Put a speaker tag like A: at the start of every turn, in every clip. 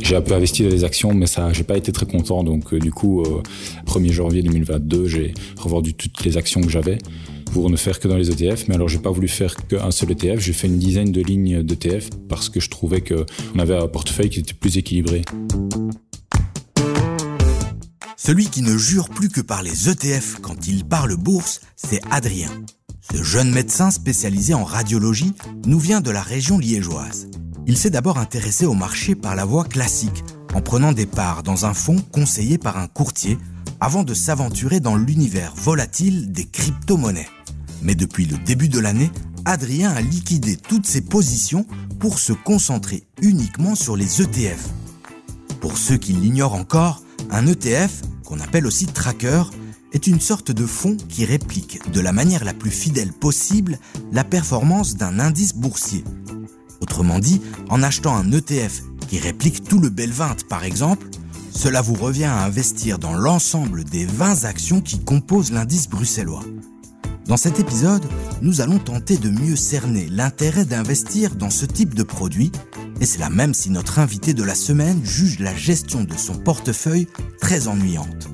A: J'ai un peu investi dans les actions, mais ça, j'ai pas été très content. Donc, du coup, 1er janvier 2022, j'ai revendu toutes les actions que j'avais pour ne faire que dans les ETF. Mais alors, j'ai pas voulu faire qu'un seul ETF. J'ai fait une dizaine de lignes d'ETF parce que je trouvais qu'on avait un portefeuille qui était plus équilibré.
B: Celui qui ne jure plus que par les ETF quand il parle bourse, c'est Adrien. Ce jeune médecin spécialisé en radiologie nous vient de la région liégeoise. Il s'est d'abord intéressé au marché par la voie classique, en prenant des parts dans un fonds conseillé par un courtier, avant de s'aventurer dans l'univers volatile des crypto-monnaies. Mais depuis le début de l'année, Adrien a liquidé toutes ses positions pour se concentrer uniquement sur les ETF. Pour ceux qui l'ignorent encore, un ETF, qu'on appelle aussi tracker, est une sorte de fonds qui réplique de la manière la plus fidèle possible la performance d'un indice boursier. Autrement dit, en achetant un ETF qui réplique tout le Bel 20 par exemple, cela vous revient à investir dans l'ensemble des 20 actions qui composent l'indice bruxellois. Dans cet épisode, nous allons tenter de mieux cerner l'intérêt d'investir dans ce type de produit, et c'est là même si notre invité de la semaine juge la gestion de son portefeuille très ennuyante.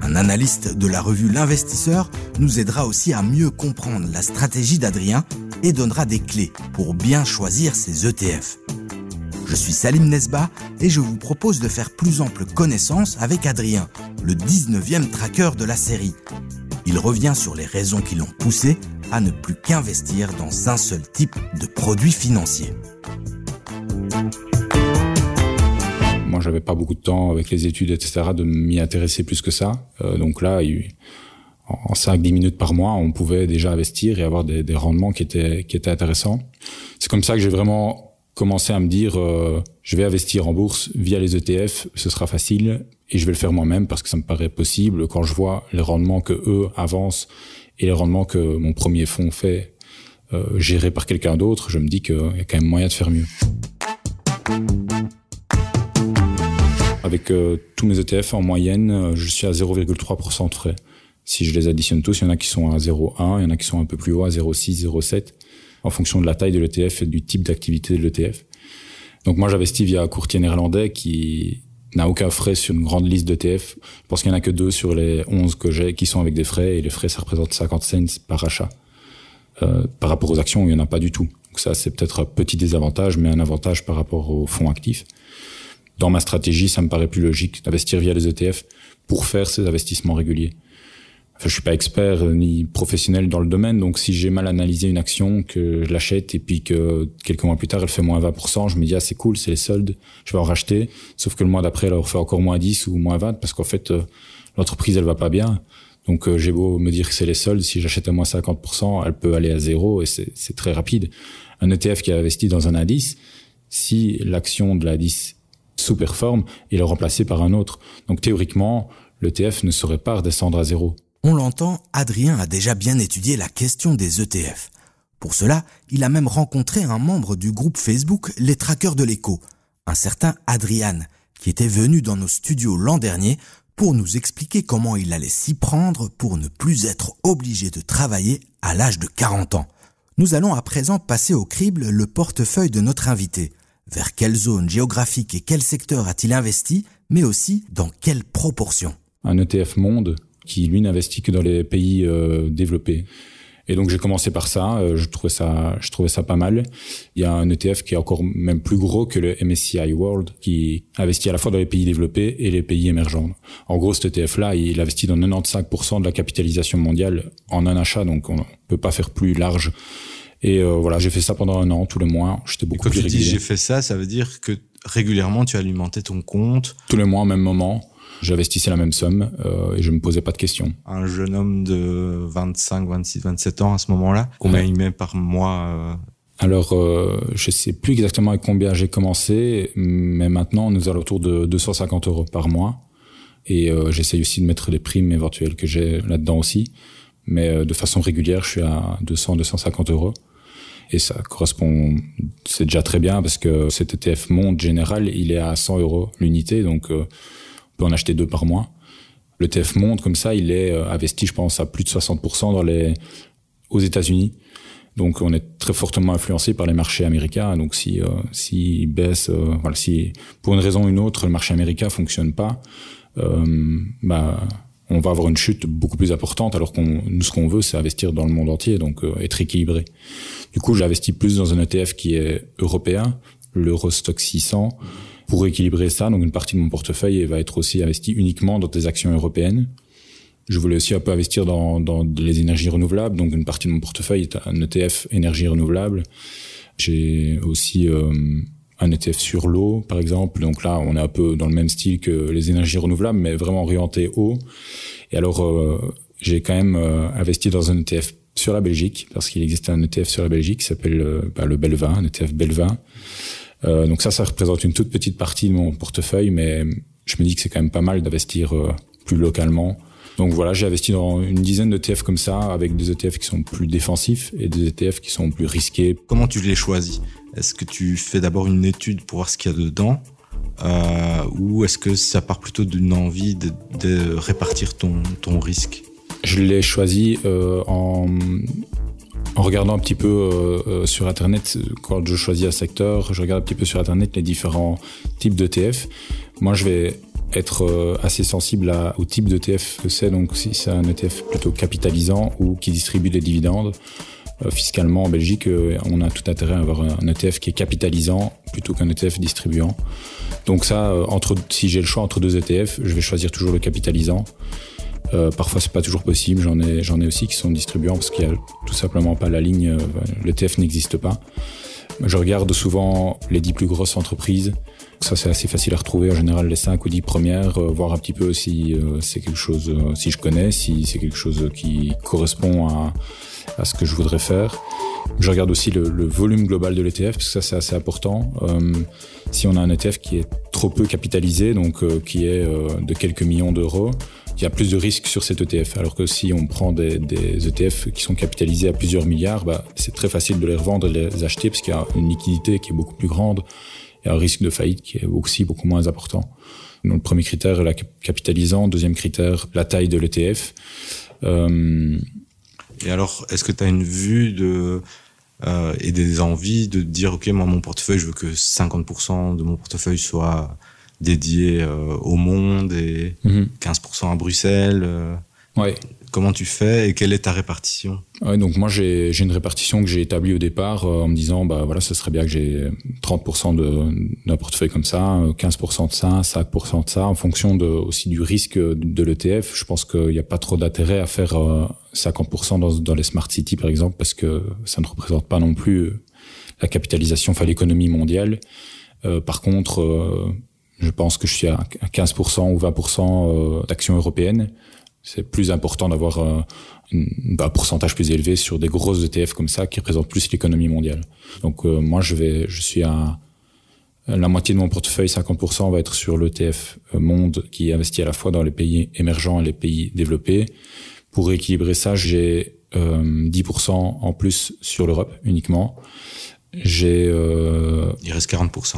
B: Un analyste de la revue L'Investisseur nous aidera aussi à mieux comprendre la stratégie d'Adrien et donnera des clés pour bien choisir ses ETF. Je suis Salim Nesba et je vous propose de faire plus ample connaissance avec Adrien, le 19e tracker de la série, il revient sur les raisons qui l'ont poussé à ne plus qu'investir dans un seul type de produit financier.
A: Moi, j'avais pas beaucoup de temps avec les études, etc., de m'y intéresser plus que ça. Euh, donc là, en 5-10 minutes par mois, on pouvait déjà investir et avoir des, rendements qui étaient, qui étaient intéressants. C'est comme ça que j'ai vraiment commencé à me dire, euh, je vais investir en bourse via les ETF, ce sera facile et je vais le faire moi-même parce que ça me paraît possible quand je vois les rendements que eux avancent et les rendements que mon premier fonds fait euh, géré par quelqu'un d'autre, je me dis qu'il y a quand même moyen de faire mieux. Avec euh, tous mes ETF en moyenne, euh, je suis à 0,3% de frais. Si je les additionne tous, il y en a qui sont à 0,1, il y en a qui sont un peu plus haut, à 0,6, 0,7, en fonction de la taille de l'ETF et du type d'activité de l'ETF. Donc moi j'investis via un courtier néerlandais qui n'a aucun frais sur une grande liste d'ETF. Je pense qu'il n'y en a que deux sur les 11 que j'ai qui sont avec des frais et les frais ça représente 50 cents par achat. Euh, par rapport aux actions, il n'y en a pas du tout. Donc ça c'est peut-être un petit désavantage mais un avantage par rapport aux fonds actifs. Dans ma stratégie, ça me paraît plus logique d'investir via les ETF pour faire ces investissements réguliers. Enfin, je suis pas expert ni professionnel dans le domaine, donc si j'ai mal analysé une action, que je l'achète et puis que quelques mois plus tard elle fait moins 20%, je me dis ah c'est cool, c'est les soldes, je vais en racheter. Sauf que le mois d'après elle refait encore moins 10 ou moins 20 parce qu'en fait euh, l'entreprise elle va pas bien. Donc euh, j'ai beau me dire que c'est les soldes, si j'achète à moins 50%, elle peut aller à zéro et c'est très rapide. Un ETF qui a investi dans un indice, si l'action de l'indice sous-performe, il est remplacé par un autre. Donc théoriquement, l'ETF ne saurait pas redescendre à zéro.
B: On l'entend, Adrien a déjà bien étudié la question des ETF. Pour cela, il a même rencontré un membre du groupe Facebook Les Traqueurs de l'écho, un certain Adrian, qui était venu dans nos studios l'an dernier pour nous expliquer comment il allait s'y prendre pour ne plus être obligé de travailler à l'âge de 40 ans. Nous allons à présent passer au crible le portefeuille de notre invité. Vers quelle zone géographique et quel secteur a-t-il investi, mais aussi dans quelle proportion?
A: Un ETF monde? Qui lui n'investit que dans les pays euh, développés. Et donc j'ai commencé par ça, euh, je trouvais ça, je trouvais ça pas mal. Il y a un ETF qui est encore même plus gros que le MSCI World, qui investit à la fois dans les pays développés et les pays émergents. En gros, cet ETF-là, il investit dans 95% de la capitalisation mondiale en un achat, donc on peut pas faire plus large. Et euh, voilà, j'ai fait ça pendant un an, tous les mois. J'étais beaucoup et
C: quand
A: plus
C: tu dis j'ai fait ça, ça veut dire que régulièrement tu alimentais ton compte
A: Tous les mois, au même moment j'investissais la même somme euh, et je me posais pas de questions.
C: Un jeune homme de 25, 26, 27 ans à ce moment-là, combien il met par mois euh
A: alors, euh, je sais plus exactement avec combien j'ai commencé, mais maintenant, nous allons autour de 250 euros par mois. Et euh, j'essaye aussi de mettre les primes éventuelles que j'ai là-dedans aussi. Mais euh, de façon régulière, je suis à 200, 250 euros. Et ça correspond, c'est déjà très bien parce que cet ETF Monde Général, il est à 100 euros l'unité. Donc, euh, peut en acheter deux par mois. Le TF Monde, comme ça, il est euh, investi, je pense, à plus de 60% dans les, aux États-Unis. Donc on est très fortement influencé par les marchés américains. Donc si euh, s'ils baissent, euh, voilà, si pour une raison ou une autre le marché américain fonctionne pas, euh, bah on va avoir une chute beaucoup plus importante. Alors qu'on nous ce qu'on veut c'est investir dans le monde entier, donc euh, être équilibré. Du coup j'investis plus dans un ETF qui est européen, l'Eurostock 600, pour équilibrer ça. Donc une partie de mon portefeuille va être aussi investie uniquement dans des actions européennes je voulais aussi un peu investir dans, dans les énergies renouvelables, donc une partie de mon portefeuille est un ETF énergie renouvelable. J'ai aussi euh, un ETF sur l'eau, par exemple. Donc là, on est un peu dans le même style que les énergies renouvelables, mais vraiment orienté eau. Et alors, euh, j'ai quand même euh, investi dans un ETF sur la Belgique, parce qu'il existe un ETF sur la Belgique qui s'appelle bah, le Belva, un ETF Belva. Donc ça, ça représente une toute petite partie de mon portefeuille, mais je me dis que c'est quand même pas mal d'investir plus localement. Donc voilà, j'ai investi dans une dizaine d'ETF comme ça, avec des ETF qui sont plus défensifs et des ETF qui sont plus risqués.
C: Comment tu les choisis? Est-ce que tu fais d'abord une étude pour voir ce qu'il y a dedans euh, ou est-ce que ça part plutôt d'une envie de, de, répartir ton, ton risque?
A: Je l'ai choisi euh, en, en regardant un petit peu euh, euh sur Internet, quand je choisis un secteur, je regarde un petit peu sur Internet les différents types d'ETF. Moi, je vais être euh, assez sensible à, au type d'ETF que c'est, donc si c'est un ETF plutôt capitalisant ou qui distribue des dividendes. Euh, fiscalement, en Belgique, euh, on a tout intérêt à avoir un ETF qui est capitalisant plutôt qu'un ETF distribuant. Donc ça, entre, si j'ai le choix entre deux ETF, je vais choisir toujours le capitalisant. Euh, parfois, c'est pas toujours possible. J'en ai, j'en ai aussi qui sont distribuants parce qu'il y a tout simplement pas la ligne. L'ETF n'existe pas. Je regarde souvent les dix plus grosses entreprises ça, c'est assez facile à retrouver en général les 5 ou 10 premières, euh, voir un petit peu si euh, c'est quelque chose, euh, si je connais, si c'est quelque chose qui correspond à, ce que je voudrais faire. Je regarde aussi le, le volume global de l'ETF, parce que ça c'est assez important. Euh, si on a un ETF qui est trop peu capitalisé, donc euh, qui est euh, de quelques millions d'euros, il y a plus de risques sur cet ETF. Alors que si on prend des, des ETF qui sont capitalisés à plusieurs milliards, bah, c'est très facile de les revendre et les acheter, parce qu'il y a une liquidité qui est beaucoup plus grande et un risque de faillite qui est aussi beaucoup moins important. Donc, le premier critère est la capitalisant. Deuxième critère, la taille de l'ETF.
C: Euh... Et alors, est-ce que tu as une vue de euh, et des envies de dire ok, moi mon portefeuille, je veux que 50% de mon portefeuille soit dédié euh, au monde et mm -hmm. 15% à Bruxelles. Euh,
A: ouais.
C: Comment tu fais et quelle est ta répartition?
A: Ouais, Donc moi j'ai une répartition que j'ai établie au départ euh, en me disant bah voilà ce serait bien que j'ai 30% d'un portefeuille comme ça, 15% de ça, 5% de ça en fonction de, aussi du risque de l'ETF. Je pense qu'il n'y a pas trop d'intérêt à faire euh, 50% dans, dans les smart cities par exemple parce que ça ne représente pas non plus la capitalisation, enfin l'économie mondiale. Par contre, je pense que je suis à 15% ou 20% euh, d'actions européennes c'est plus important d'avoir euh, un pourcentage plus élevé sur des grosses ETF comme ça qui représentent plus l'économie mondiale. Donc euh, moi je vais, je suis à la moitié de mon portefeuille, 50% va être sur l'ETF Monde qui investit à la fois dans les pays émergents et les pays développés. Pour équilibrer ça, j'ai euh, 10% en plus sur l'Europe uniquement. J'ai
C: il reste 40%.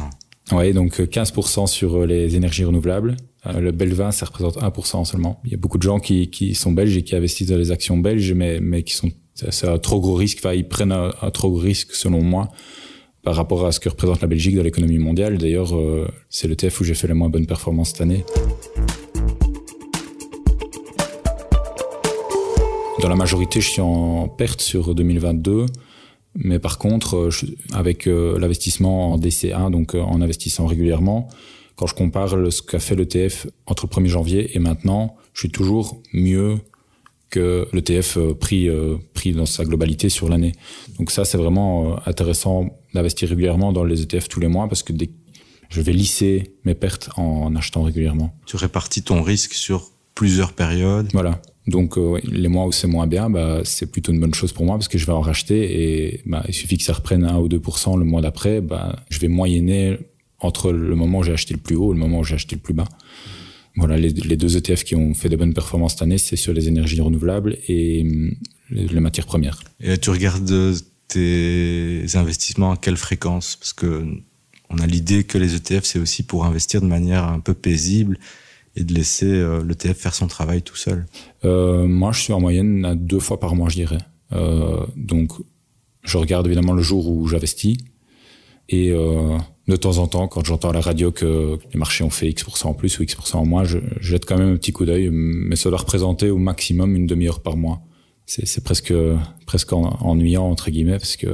A: Ouais, donc 15% sur les énergies renouvelables, euh, le Belvin, ça représente 1% seulement. Il y a beaucoup de gens qui, qui sont belges et qui investissent dans les actions belges, mais, mais qui sont, c'est un trop gros risque. Enfin, ils prennent un, trop gros risque, selon moi, par rapport à ce que représente la Belgique dans l'économie mondiale. D'ailleurs, euh, c'est le TF où j'ai fait la moins bonne performance cette année. Dans la majorité, je suis en perte sur 2022. Mais par contre, je, avec euh, l'investissement en DCA, donc euh, en investissant régulièrement, quand je compare ce qu'a fait l'ETF entre le 1er janvier et maintenant, je suis toujours mieux que l'ETF euh, pris, euh, pris dans sa globalité sur l'année. Donc ça, c'est vraiment euh, intéressant d'investir régulièrement dans les ETF tous les mois parce que dès, je vais lisser mes pertes en achetant régulièrement.
C: Tu répartis ton risque sur plusieurs périodes.
A: Voilà. Donc euh, les mois où c'est moins bien, bah, c'est plutôt une bonne chose pour moi parce que je vais en racheter et bah, il suffit que ça reprenne 1 ou 2% le mois d'après, bah, je vais moyenner entre le moment où j'ai acheté le plus haut et le moment où j'ai acheté le plus bas. Voilà, les, deux ETF qui ont fait de bonnes performances cette année, c'est sur les énergies renouvelables et les, les, matières premières.
C: Et tu regardes tes investissements à quelle fréquence? Parce que on a l'idée que les ETF, c'est aussi pour investir de manière un peu paisible et de laisser euh, l'ETF faire son travail tout seul.
A: Euh, moi, je suis en moyenne à deux fois par mois, je dirais. Euh, donc, Je regarde évidemment le jour où j'investis. Et de temps en temps, quand j'entends à la radio que les marchés ont fait X% en plus ou X% en moins, je, jette quand même un petit coup d'œil, mais ça doit représenter au maximum une demi-heure par mois. C'est presque presque ennuyant entre guillemets parce que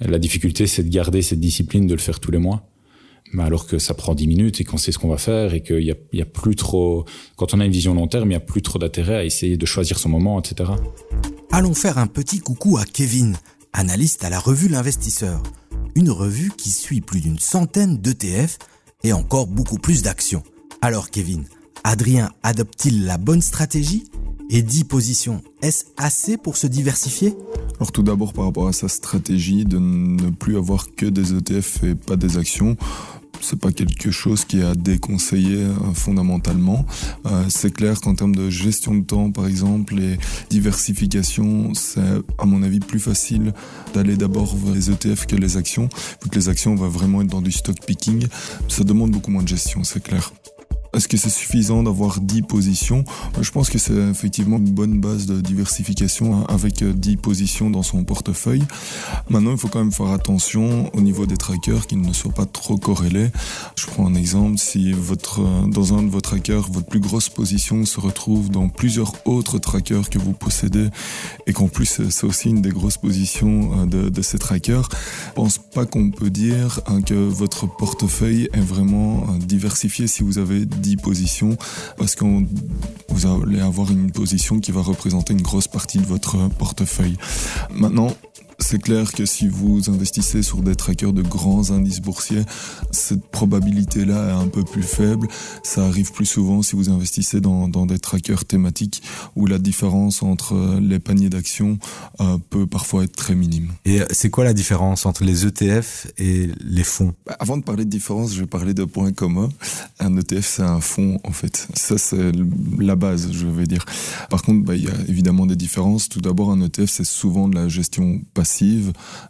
A: la difficulté c'est de garder cette discipline de le faire tous les mois. Alors que ça prend 10 minutes et qu'on sait ce qu'on va faire et qu'il y a, y a plus trop, quand on a une vision long terme, il y a plus trop d'intérêt à essayer de choisir son moment, etc.
B: Allons faire un petit coucou à Kevin, analyste à la revue L'Investisseur une revue qui suit plus d'une centaine d'ETF et encore beaucoup plus d'actions. Alors Kevin, Adrien adopte-t-il la bonne stratégie et 10 positions, est-ce assez pour se diversifier?
D: Alors tout d'abord par rapport à sa stratégie de ne plus avoir que des ETF et pas des actions, c'est pas quelque chose qui est à déconseiller euh, fondamentalement. Euh, c'est clair qu'en termes de gestion de temps, par exemple, et diversification, c'est à mon avis plus facile d'aller d'abord vers les ETF que les actions, vu que les actions vont vraiment être dans du stock picking. Ça demande beaucoup moins de gestion, c'est clair. Est-ce que c'est suffisant d'avoir 10 positions? Je pense que c'est effectivement une bonne base de diversification hein, avec 10 euh, positions dans son portefeuille. Maintenant, il faut quand même faire attention au niveau des trackers qu'ils ne soient pas trop corrélés. Je prends un exemple, si votre, euh, dans un de vos trackers, votre plus grosse position se retrouve dans plusieurs autres trackers que vous possédez et qu'en plus c'est aussi une des grosses positions euh, de, ces trackers, je pense pas qu'on peut dire hein, que votre portefeuille est vraiment diversifié si vous avez 10 positions parce que vous allez avoir une position qui va représenter une grosse partie de votre portefeuille. Maintenant, c'est clair que si vous investissez sur des trackers de grands indices boursiers, cette probabilité-là est un peu plus faible. Ça arrive plus souvent si vous investissez dans, des trackers thématiques où la différence entre les paniers d'actions euh, peut parfois être très minime.
C: Et c'est quoi la différence entre les ETF et les fonds?
D: Bah, Avant de parler de différence, je vais parler de points communs. Un ETF, c'est un fonds en fait. Ça, c'est la base, je vais dire. Par contre, bah, il y a évidemment des différences. Tout d'abord, un ETF, c'est souvent de la gestion passive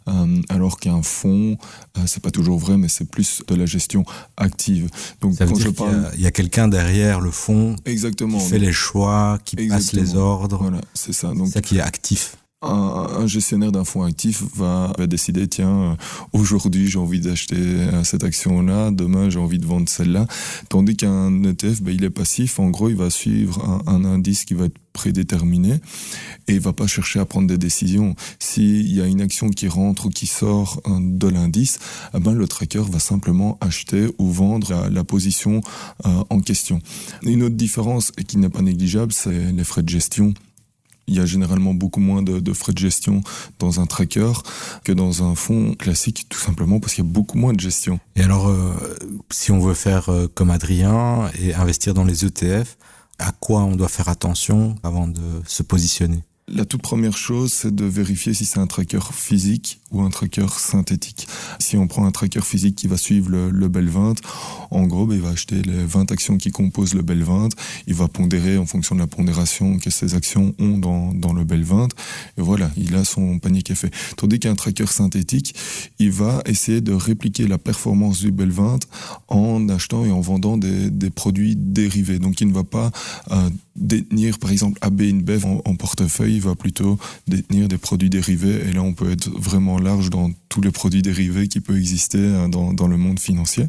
D: euh, alors qu'un fonds, euh, c'est pas toujours vrai, mais c'est plus de la gestion active.
C: Donc Ça veut dire il y a, quelqu'un derrière le fonds
D: Exactement.
C: qui fait les choix, qui passe les ordres.
D: Voilà, c'est ça. Donc,
C: ça qui est actif
D: un, gestionnaire d'un fonds actif va, décider tiens euh, aujourd'hui j'ai envie d'acheter cette action là demain j'ai envie de vendre celle-là. Tandis qu'un ETF ben, il est passif. En gros il va suivre un, indice qui va être prédéterminé et il va pas chercher à prendre des décisions. S'il y a une action qui rentre ou qui sort euh, de l'indice eh ben le tracker va simplement acheter ou vendre la, position euh, en question. Une autre différence qui n'est pas négligeable c'est les frais de gestion il y a généralement beaucoup moins de, frais de gestion dans un tracker que dans un fonds classique, tout simplement parce qu'il y a beaucoup moins de gestion.
C: Et alors, euh, si on veut faire euh, comme Adrien et investir dans les ETF, à quoi on doit faire attention avant de se positionner?
D: La toute première chose, c'est de vérifier si c'est un tracker physique ou un tracker synthétique. Si on prend un tracker physique qui va suivre le, le Bell 20, en gros, ben, il va acheter les 20 actions qui composent le Bell 20, il va pondérer en fonction de la pondération que ces actions ont dans, dans le Bell 20, et voilà, il a son panier qui est fait. Tandis qu'un tracker synthétique, il va essayer de répliquer la performance du Bell 20 en achetant et en vendant des, des produits dérivés. Donc il ne va pas euh, détenir par exemple AB InBev en, en portefeuille, il va plutôt détenir des produits dérivés, et là on peut être vraiment large dans tous les produits dérivés qui peuvent exister euh, dans, dans le monde financier.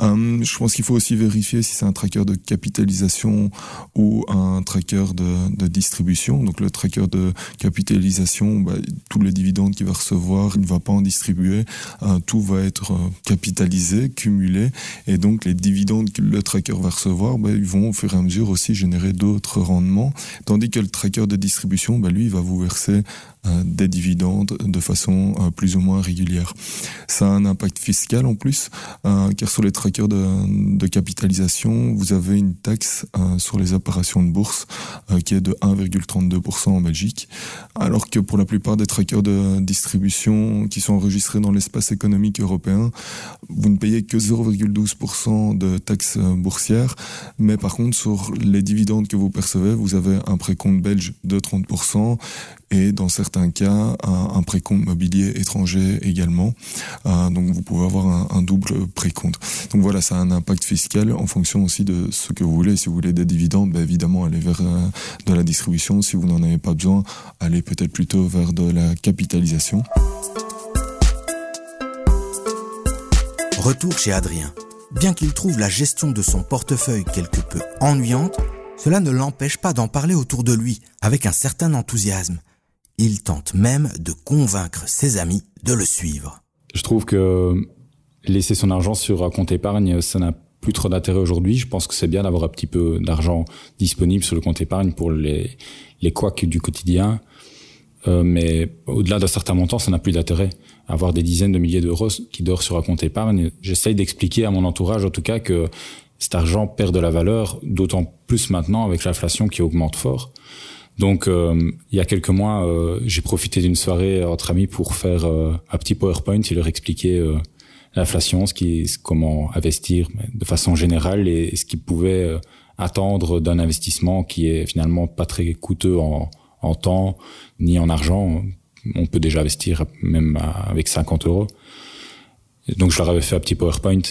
D: Euh, je pense qu'il faut aussi vérifier si c'est un tracker de capitalisation ou un tracker de, distribution. Donc le tracker de capitalisation, bah, tous les dividendes qu'il va recevoir, il ne va pas en distribuer. Euh, tout va être euh, capitalisé, cumulé, et donc les dividendes que le tracker va recevoir, bah, ils vont au fur et à mesure aussi générer d'autres rendements. Tandis que le tracker de distribution, bah, lui, va vous verser euh, des dividendes de façon euh, plus ou moins régulière. Ça a un impact fiscal en plus, euh, car sur les trackers de, de, capitalisation, vous avez une taxe sur les opérations de bourse qui est de 1,32% en Belgique, alors que pour la plupart des trackers de distribution qui sont enregistrés dans l'espace économique européen, vous ne payez que 0,12% de taxes boursières, mais par contre sur les dividendes que vous percevez, vous avez un précompte belge de 30% et dans certains cas un, précompte mobilier étranger également. Euh, donc vous pouvez avoir un, double précompte. Donc voilà, ça a un impact fiscal en fonction aussi de ce que vous voulez. Si vous voulez des dividendes, ben évidemment allez vers euh, de la distribution. Si vous n'en avez pas besoin, allez peut-être plutôt vers de la capitalisation.
B: Retour chez Adrien. Bien qu'il trouve la gestion de son portefeuille quelque peu ennuyante, cela ne l'empêche pas d'en parler autour de lui avec un certain enthousiasme. Il tente même de convaincre ses amis de le suivre.
A: Je trouve que laisser son argent sur un compte épargne, ça n'a plus trop d'intérêt aujourd'hui. Je pense que c'est bien d'avoir un petit peu d'argent disponible sur le compte épargne pour les, les couacs du quotidien. Euh, mais au-delà d'un certain montant, ça n'a plus d'intérêt. Avoir des dizaines de milliers d'euros qui dorment sur un compte épargne, j'essaye d'expliquer à mon entourage, en tout cas, que cet argent perd de la valeur, d'autant plus maintenant avec l'inflation qui augmente fort. Donc, euh, il y a quelques mois, euh, j'ai profité d'une soirée entre amis pour faire un petit PowerPoint et leur expliquer l'inflation, ce qui, comment investir de façon générale et ce qu'ils pouvaient attendre d'un investissement qui est finalement pas très coûteux en, en temps ni en argent. On peut déjà investir même avec 50 euros. Donc je leur avais fait un petit PowerPoint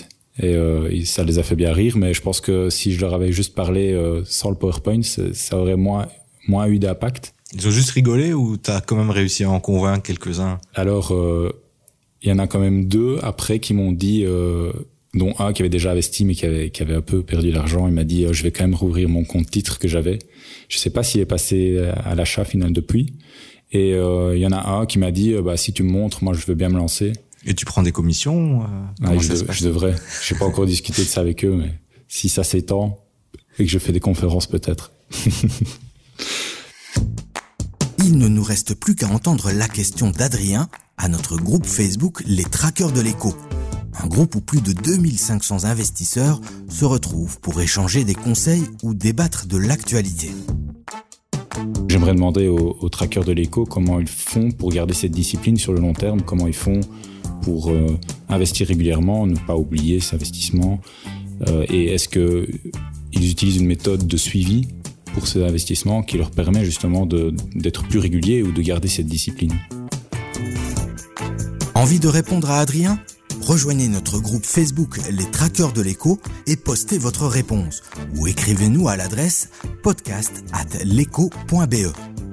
A: euh, et, ça les a fait bien rire. Mais je pense que si je leur avais juste parlé euh, sans le PowerPoint, ça aurait moins moins eu d'impact.
C: Ils ont juste rigolé ou t'as quand même réussi à en convaincre quelques-uns?
A: Alors euh, il y en a quand même deux après qui m'ont dit dont un qui avait déjà investi mais qui avait, qui avait un peu perdu l'argent. Il m'a dit je vais quand même rouvrir mon compte titre que j'avais. Je sais pas s'il est passé à l'achat final depuis. Et euh, il y en a un qui m'a dit euh, bah si tu me montres, moi je veux bien me lancer.
C: Et tu prends des commissions euh,
A: ah, je, je, devrais. Je n'ai pas encore discuté de ça avec eux, mais si ça s'étend et que je fais des conférences peut-être.
B: Il ne nous reste plus qu'à entendre la question d'Adrien à notre groupe Facebook Les Traqueurs de l'écho. Un groupe où plus de 2500 investisseurs se retrouvent pour échanger des conseils ou débattre de l'actualité.
A: J'aimerais demander aux, trackers de l'éco comment ils font pour garder cette discipline sur le long terme, comment ils font pour euh, investir régulièrement, ne pas oublier cet investissement, euh, et est-ce qu'ils utilisent une méthode de suivi pour ces investissements qui leur permet justement d'être plus réguliers ou de garder cette discipline?
B: Envie de répondre à Adrien? Rejoignez notre groupe Facebook Les Traqueurs de l'écho et postez votre réponse. Ou écrivez-nous à l'adresse podcast at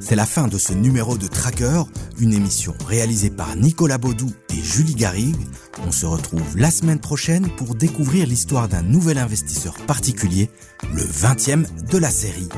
B: C'est la fin de ce numéro de Tracker, une émission réalisée par Nicolas Baudou et Julie Garrigue. On se retrouve la semaine prochaine pour découvrir l'histoire d'un nouvel investisseur particulier, le 20e de la série.